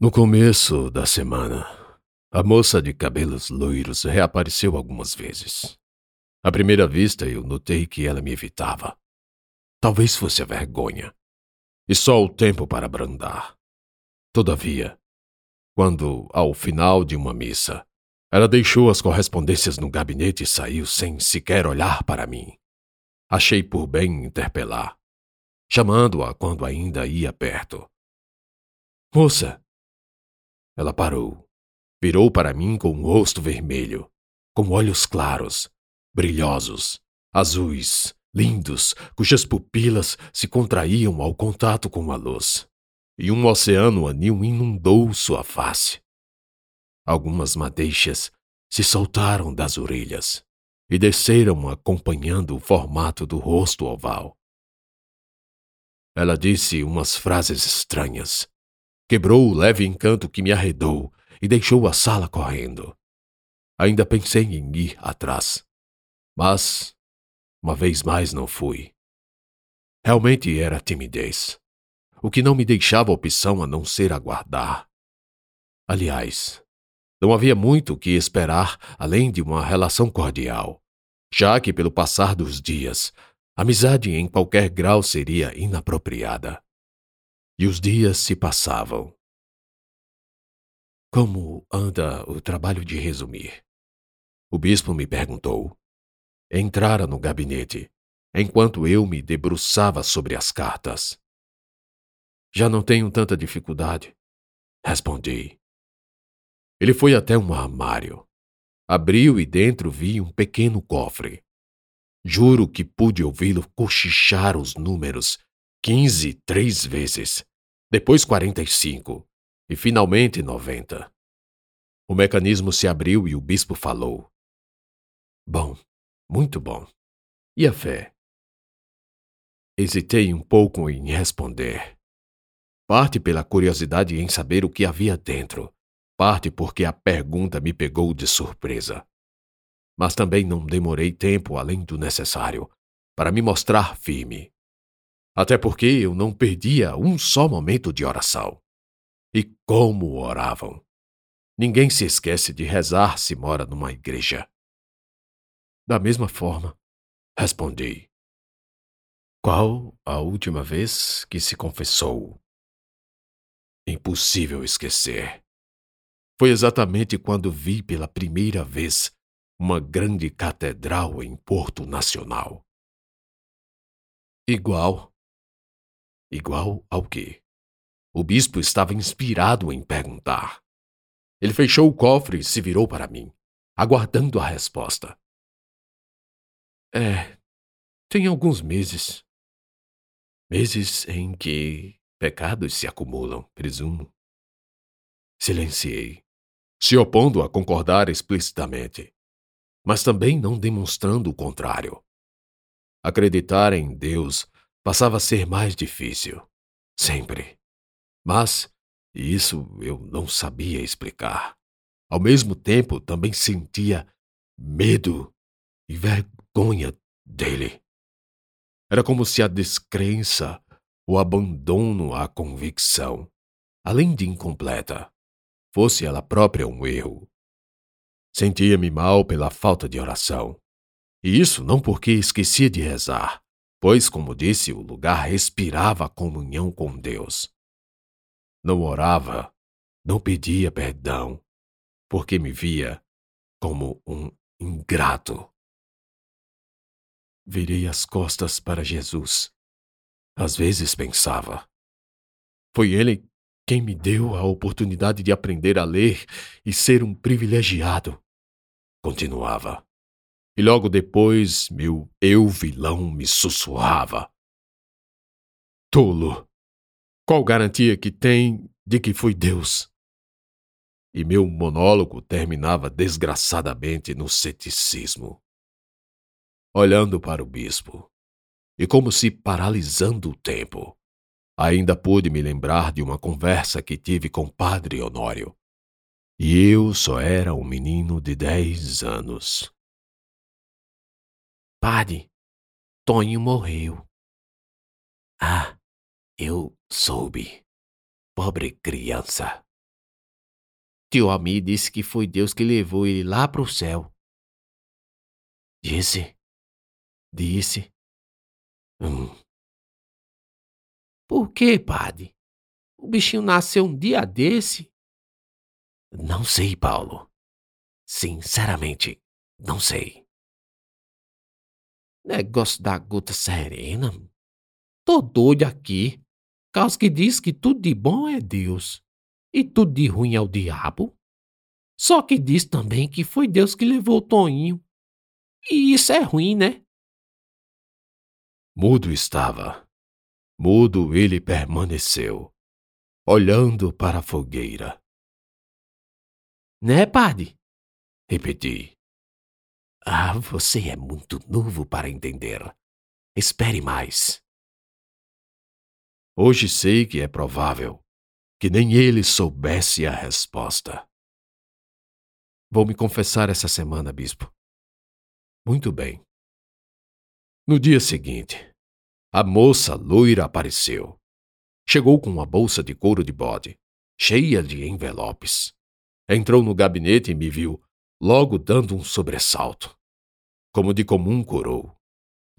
No começo da semana, a moça de cabelos loiros reapareceu algumas vezes. À primeira vista, eu notei que ela me evitava. Talvez fosse a vergonha. E só o tempo para brandar. Todavia, quando, ao final de uma missa, ela deixou as correspondências no gabinete e saiu sem sequer olhar para mim, achei por bem interpelar, chamando-a quando ainda ia perto. Moça, ela parou. Virou para mim com o rosto vermelho, com olhos claros, brilhosos, azuis, lindos, cujas pupilas se contraíam ao contato com a luz. E um oceano anil inundou sua face. Algumas madeixas se soltaram das orelhas e desceram acompanhando o formato do rosto oval. Ela disse umas frases estranhas, Quebrou o leve encanto que me arredou e deixou a sala correndo. Ainda pensei em ir atrás, mas uma vez mais não fui. Realmente era timidez, o que não me deixava opção a não ser aguardar. Aliás, não havia muito o que esperar além de uma relação cordial, já que, pelo passar dos dias, amizade em qualquer grau seria inapropriada. E os dias se passavam. Como anda o trabalho de resumir? O bispo me perguntou. Entrara no gabinete, enquanto eu me debruçava sobre as cartas. Já não tenho tanta dificuldade, respondi. Ele foi até um armário. Abriu e dentro vi um pequeno cofre. Juro que pude ouvi-lo cochichar os números quinze três vezes, depois quarenta e cinco, e finalmente noventa. O mecanismo se abriu e o bispo falou. Bom, muito bom. E a fé? Hesitei um pouco em responder. Parte pela curiosidade em saber o que havia dentro, parte porque a pergunta me pegou de surpresa. Mas também não demorei tempo além do necessário para me mostrar firme. Até porque eu não perdia um só momento de oração. E como oravam! Ninguém se esquece de rezar se mora numa igreja. Da mesma forma, respondi. Qual a última vez que se confessou? Impossível esquecer. Foi exatamente quando vi pela primeira vez uma grande catedral em Porto Nacional. Igual Igual ao quê? O bispo estava inspirado em perguntar. Ele fechou o cofre e se virou para mim, aguardando a resposta. É, tem alguns meses. Meses em que pecados se acumulam, presumo. Silenciei, se opondo a concordar explicitamente, mas também não demonstrando o contrário. Acreditar em Deus passava a ser mais difícil. Sempre. Mas, isso eu não sabia explicar. Ao mesmo tempo, também sentia medo e vergonha dele. Era como se a descrença, o abandono à convicção, além de incompleta, fosse ela própria um erro. Sentia-me mal pela falta de oração. E isso não porque esquecia de rezar, pois, como disse, o lugar respirava a comunhão com Deus. Não orava, não pedia perdão, porque me via como um ingrato. Virei as costas para Jesus. Às vezes pensava. Foi ele quem me deu a oportunidade de aprender a ler e ser um privilegiado. Continuava. E logo depois, meu eu vilão me sussurrava. Tolo! Qual garantia que tem de que foi Deus? E meu monólogo terminava desgraçadamente no ceticismo. Olhando para o bispo, e como se paralisando o tempo, ainda pude me lembrar de uma conversa que tive com Padre Honório. E eu só era um menino de dez anos. Padre, Tonho morreu. Ah, eu soube. Pobre criança. Tio Ami disse que foi Deus que levou ele lá para o céu. Disse? Disse. Hum. Por que, padre? O bichinho nasceu um dia desse? Não sei, Paulo. Sinceramente, não sei. Negócio da gota serena. Tô doido aqui. Caso que diz que tudo de bom é Deus e tudo de ruim é o diabo. Só que diz também que foi Deus que levou o Toninho. E isso é ruim, né? Mudo estava. Mudo ele permaneceu, olhando para a fogueira. Né, padre? Repeti. Ah, você é muito novo para entender. Espere mais. Hoje sei que é provável que nem ele soubesse a resposta. Vou me confessar essa semana, bispo. Muito bem. No dia seguinte, a moça loira apareceu. Chegou com uma bolsa de couro de bode, cheia de envelopes. Entrou no gabinete e me viu, logo dando um sobressalto. Como de comum corou.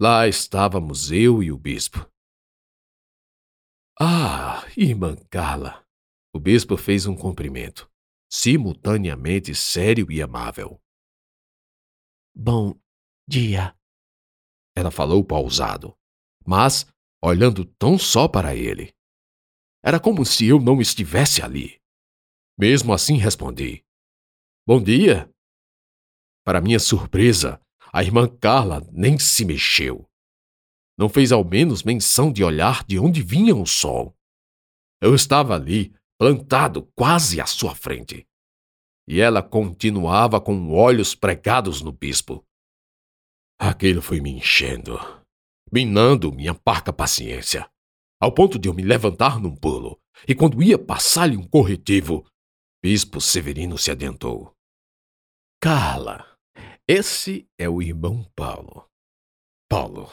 Lá estávamos eu e o bispo. Ah, irmã Carla, o bispo fez um cumprimento, simultaneamente sério e amável. Bom dia. Ela falou pausado, mas olhando tão só para ele. Era como se eu não estivesse ali. Mesmo assim respondi: Bom dia. Para minha surpresa, a irmã Carla nem se mexeu. Não fez ao menos menção de olhar de onde vinha o sol. Eu estava ali, plantado quase à sua frente. E ela continuava com olhos pregados no bispo. Aquilo foi me enchendo, minando minha parca paciência, ao ponto de eu me levantar num pulo, e quando ia passar-lhe um corretivo, Bispo Severino se adiantou. Carla, esse é o irmão Paulo. Paulo,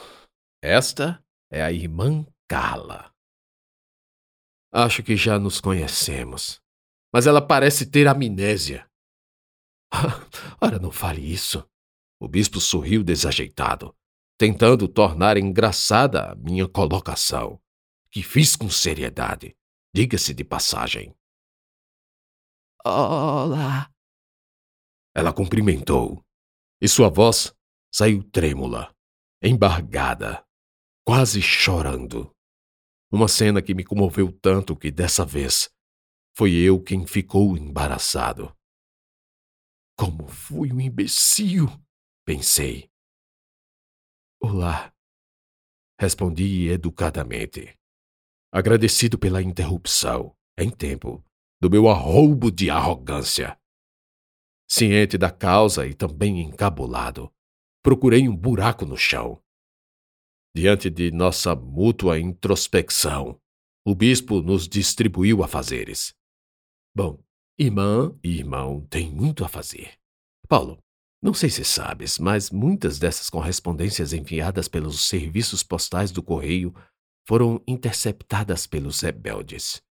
esta é a irmã Carla. Acho que já nos conhecemos. Mas ela parece ter amnésia. Ora, não fale isso. O bispo sorriu desajeitado, tentando tornar engraçada a minha colocação, que fiz com seriedade, diga-se de passagem. Olá. Ela cumprimentou, e sua voz saiu trêmula, embargada, quase chorando. Uma cena que me comoveu tanto que dessa vez foi eu quem ficou embaraçado. Como fui um imbecil, pensei. Olá, respondi educadamente, agradecido pela interrupção, em tempo, do meu arroubo de arrogância. Ciente da causa e também encabulado, procurei um buraco no chão Diante de nossa mútua introspecção, o bispo nos distribuiu afazeres. Bom, irmã e irmão têm muito a fazer. Paulo, não sei se sabes, mas muitas dessas correspondências enviadas pelos serviços postais do correio foram interceptadas pelos rebeldes.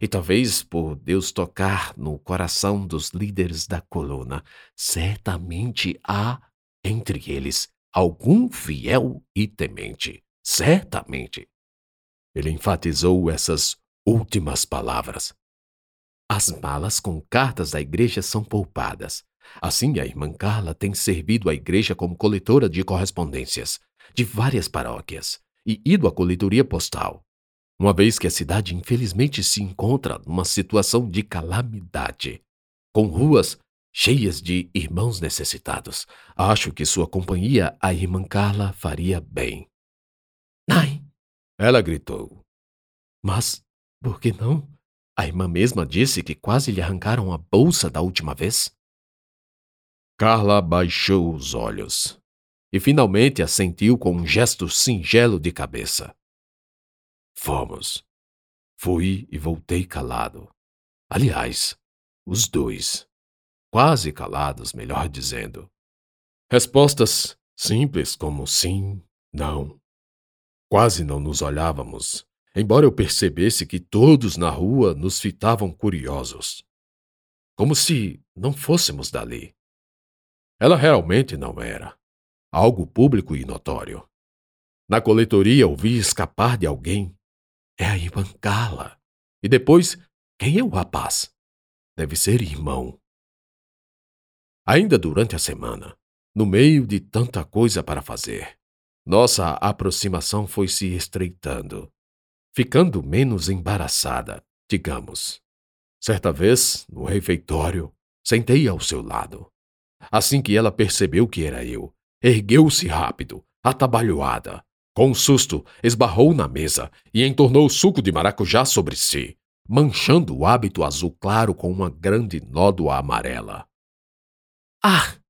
E talvez por Deus tocar no coração dos líderes da coluna, certamente há entre eles algum fiel e temente, certamente. Ele enfatizou essas últimas palavras. As malas com cartas da igreja são poupadas. Assim, a irmã Carla tem servido a igreja como coletora de correspondências de várias paróquias e ido à coletoria postal, uma vez que a cidade infelizmente se encontra numa situação de calamidade, com ruas cheias de irmãos necessitados. Acho que sua companhia, a irmã Carla, faria bem. Ai! Ela gritou. Mas, por que não? A irmã mesma disse que quase lhe arrancaram a bolsa da última vez. Carla baixou os olhos e finalmente assentiu com um gesto singelo de cabeça. Fomos. Fui e voltei calado. Aliás, os dois quase calados, melhor dizendo. Respostas simples como sim, não. Quase não nos olhávamos, embora eu percebesse que todos na rua nos fitavam curiosos. como se não fôssemos dali. Ela realmente não era. Algo público e notório. Na coletoria ouvi escapar de alguém. É a Ivancala. E depois, quem é o rapaz? Deve ser irmão. Ainda durante a semana, no meio de tanta coisa para fazer, nossa aproximação foi se estreitando, ficando menos embaraçada, digamos. Certa vez, no refeitório, sentei ao seu lado. Assim que ela percebeu que era eu, ergueu-se rápido, atabalhoada. Com um susto, esbarrou na mesa e entornou o suco de maracujá sobre si, manchando o hábito azul claro com uma grande nódoa amarela. Ah!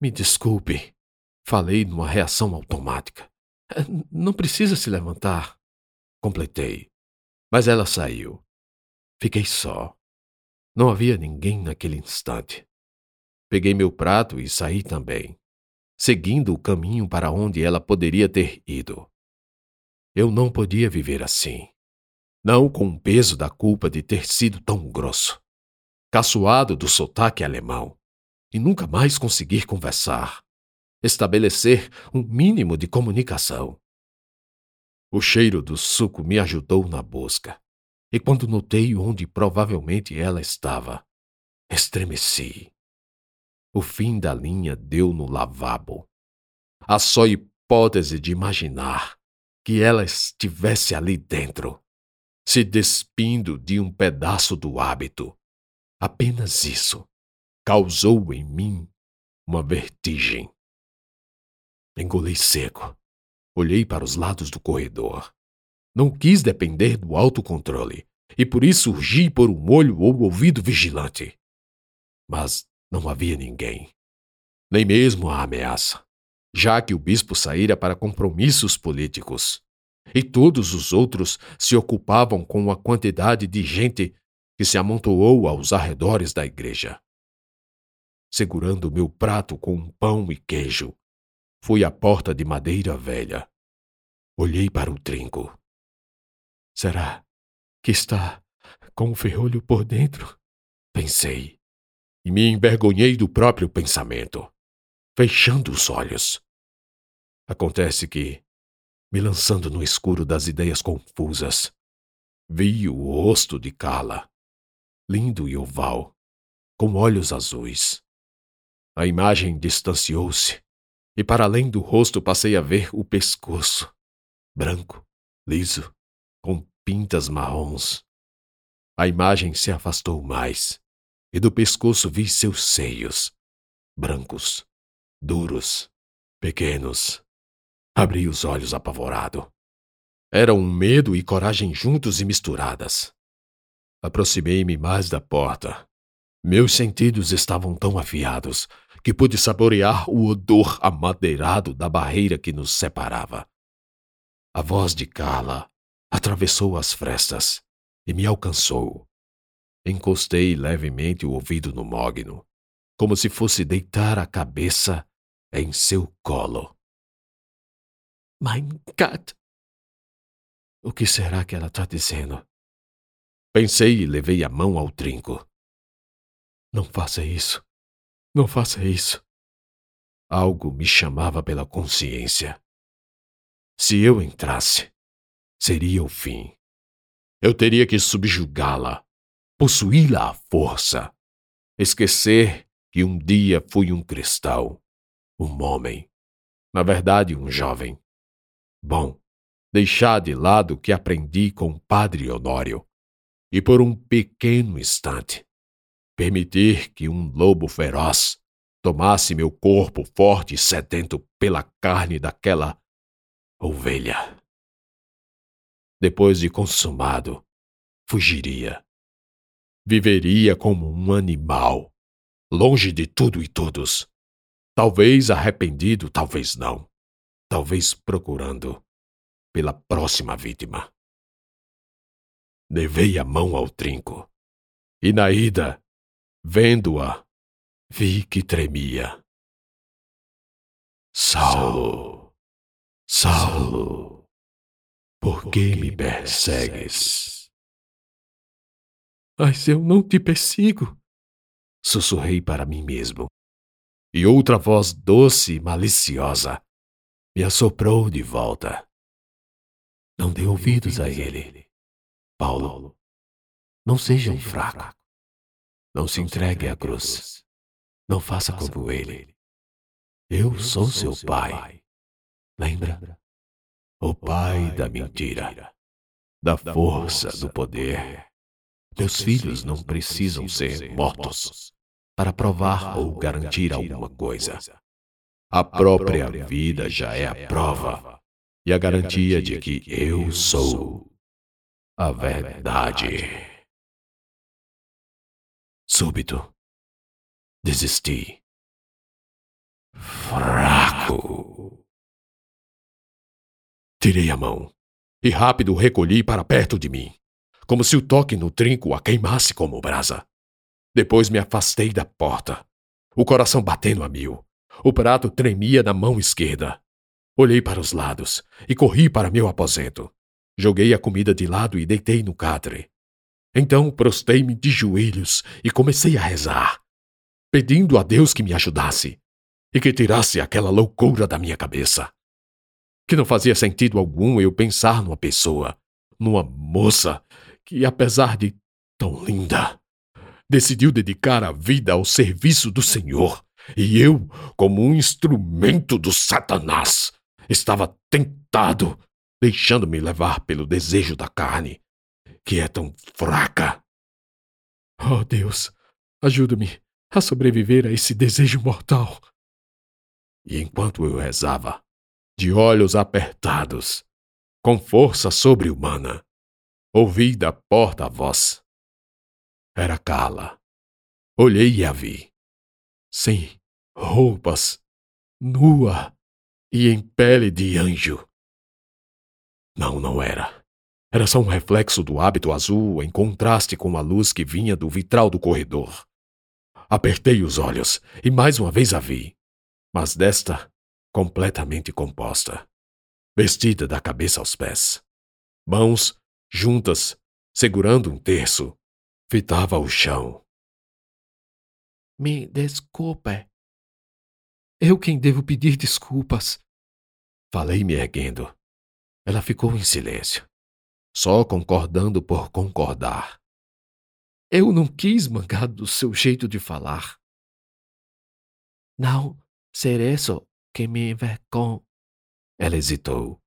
Me desculpe, falei numa reação automática. Não precisa se levantar. Completei. Mas ela saiu. Fiquei só. Não havia ninguém naquele instante. Peguei meu prato e saí também, seguindo o caminho para onde ela poderia ter ido. Eu não podia viver assim. Não com o peso da culpa de ter sido tão grosso, caçoado do sotaque alemão, e nunca mais conseguir conversar, estabelecer um mínimo de comunicação. O cheiro do suco me ajudou na busca e quando notei onde provavelmente ela estava, estremeci. O fim da linha deu no lavabo. A só hipótese de imaginar que ela estivesse ali dentro, se despindo de um pedaço do hábito. Apenas isso causou em mim uma vertigem. Engoli seco. Olhei para os lados do corredor. Não quis depender do autocontrole e por isso urgi por um olho ou ouvido vigilante. Mas não havia ninguém. Nem mesmo a ameaça, já que o bispo saíra para compromissos políticos. E todos os outros se ocupavam com a quantidade de gente que se amontoou aos arredores da igreja. Segurando meu prato com pão e queijo, fui à porta de madeira velha. Olhei para o trinco. Será que está com o ferrolho por dentro? Pensei. E me envergonhei do próprio pensamento, fechando os olhos. Acontece que, me lançando no escuro das ideias confusas, vi o rosto de Kala, lindo e oval, com olhos azuis. A imagem distanciou-se, e para além do rosto passei a ver o pescoço, branco, liso, com pintas marrons. A imagem se afastou mais, e do pescoço vi seus seios, brancos, duros, pequenos. Abri os olhos apavorado. Eram medo e coragem juntos e misturadas. Aproximei-me mais da porta. Meus sentidos estavam tão afiados que pude saborear o odor amadeirado da barreira que nos separava. A voz de Carla atravessou as frestas e me alcançou. Encostei levemente o ouvido no mogno, como se fosse deitar a cabeça em seu colo. Mein Gott! O que será que ela está dizendo? Pensei e levei a mão ao trinco. Não faça isso. Não faça isso. Algo me chamava pela consciência. Se eu entrasse, seria o fim. Eu teria que subjugá-la, possuí-la à força, esquecer que um dia fui um cristão, um homem, na verdade um jovem. Bom, deixar de lado o que aprendi com o padre Honório e por um pequeno instante permitir que um lobo feroz tomasse meu corpo forte e sedento pela carne daquela ovelha depois de consumado, fugiria. Viveria como um animal, longe de tudo e todos. Talvez arrependido, talvez não. Talvez procurando pela próxima vítima. Levei a mão ao trinco. E na ida, vendo-a, vi que tremia. Saulo, Saulo. Por que me persegues? Mas eu não te persigo. sussurrei para mim mesmo. E outra voz doce e maliciosa me assoprou de volta. Não dê ouvidos a ele. Paulo, não seja um fraco. Não se entregue à cruz. Não faça como ele. Eu sou seu pai. Lembra? O pai da mentira, da força, do poder. Meus filhos não precisam ser mortos para provar ou garantir alguma coisa. A própria vida já é a prova e a garantia de que eu sou a verdade. Súbito, desisti. Fraco. Tirei a mão e rápido recolhi para perto de mim, como se o toque no trinco a queimasse como brasa. Depois me afastei da porta, o coração batendo a mil. O prato tremia na mão esquerda. Olhei para os lados e corri para meu aposento. Joguei a comida de lado e deitei no catre. Então prostei-me de joelhos e comecei a rezar, pedindo a Deus que me ajudasse e que tirasse aquela loucura da minha cabeça. Que não fazia sentido algum eu pensar numa pessoa, numa moça que, apesar de tão linda, decidiu dedicar a vida ao serviço do Senhor, e eu, como um instrumento do Satanás, estava tentado, deixando-me levar pelo desejo da carne, que é tão fraca. Oh Deus, ajuda-me a sobreviver a esse desejo mortal. E enquanto eu rezava, de olhos apertados, com força sobre-humana, ouvi da porta a voz. Era Carla. Olhei e a vi. Sem roupas, nua e em pele de anjo. Não, não era. Era só um reflexo do hábito azul em contraste com a luz que vinha do vitral do corredor. Apertei os olhos e mais uma vez a vi, mas desta completamente composta, vestida da cabeça aos pés. Mãos juntas, segurando um terço, fitava o chão. Me desculpe. Eu quem devo pedir desculpas. Falei me erguendo. Ela ficou em silêncio, só concordando por concordar. Eu não quis mangar do seu jeito de falar. Não ser isso que me envergonha. Ela hesitou,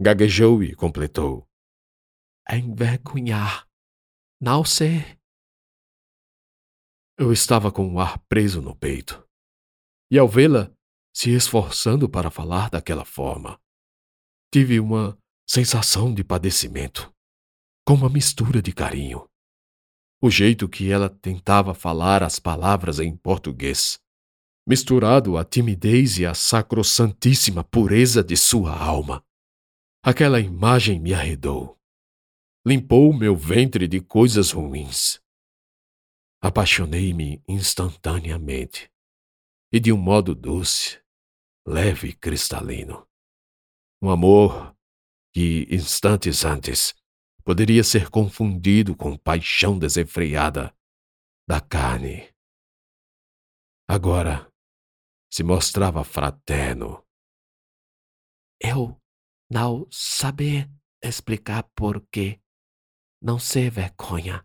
gaguejou e completou. Envergonhar não sei. Eu estava com o ar preso no peito. E ao vê-la se esforçando para falar daquela forma, tive uma sensação de padecimento, com uma mistura de carinho. O jeito que ela tentava falar as palavras em português, misturado à timidez e à sacrossantíssima pureza de sua alma. Aquela imagem me arredou limpou meu ventre de coisas ruins. Apaixonei-me instantaneamente e de um modo doce, leve e cristalino. Um amor que, instantes antes, poderia ser confundido com paixão desenfreada da carne. Agora se mostrava fraterno. Eu não sabia explicar por quê não ser vergonha.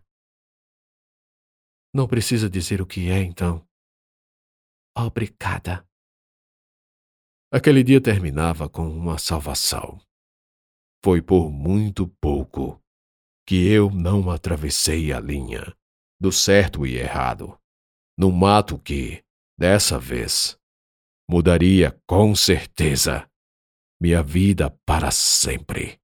Não precisa dizer o que é, então. Obrigada. Aquele dia terminava com uma salvação. Foi por muito pouco que eu não atravessei a linha do certo e errado, no mato que, dessa vez, mudaria com certeza minha vida para sempre.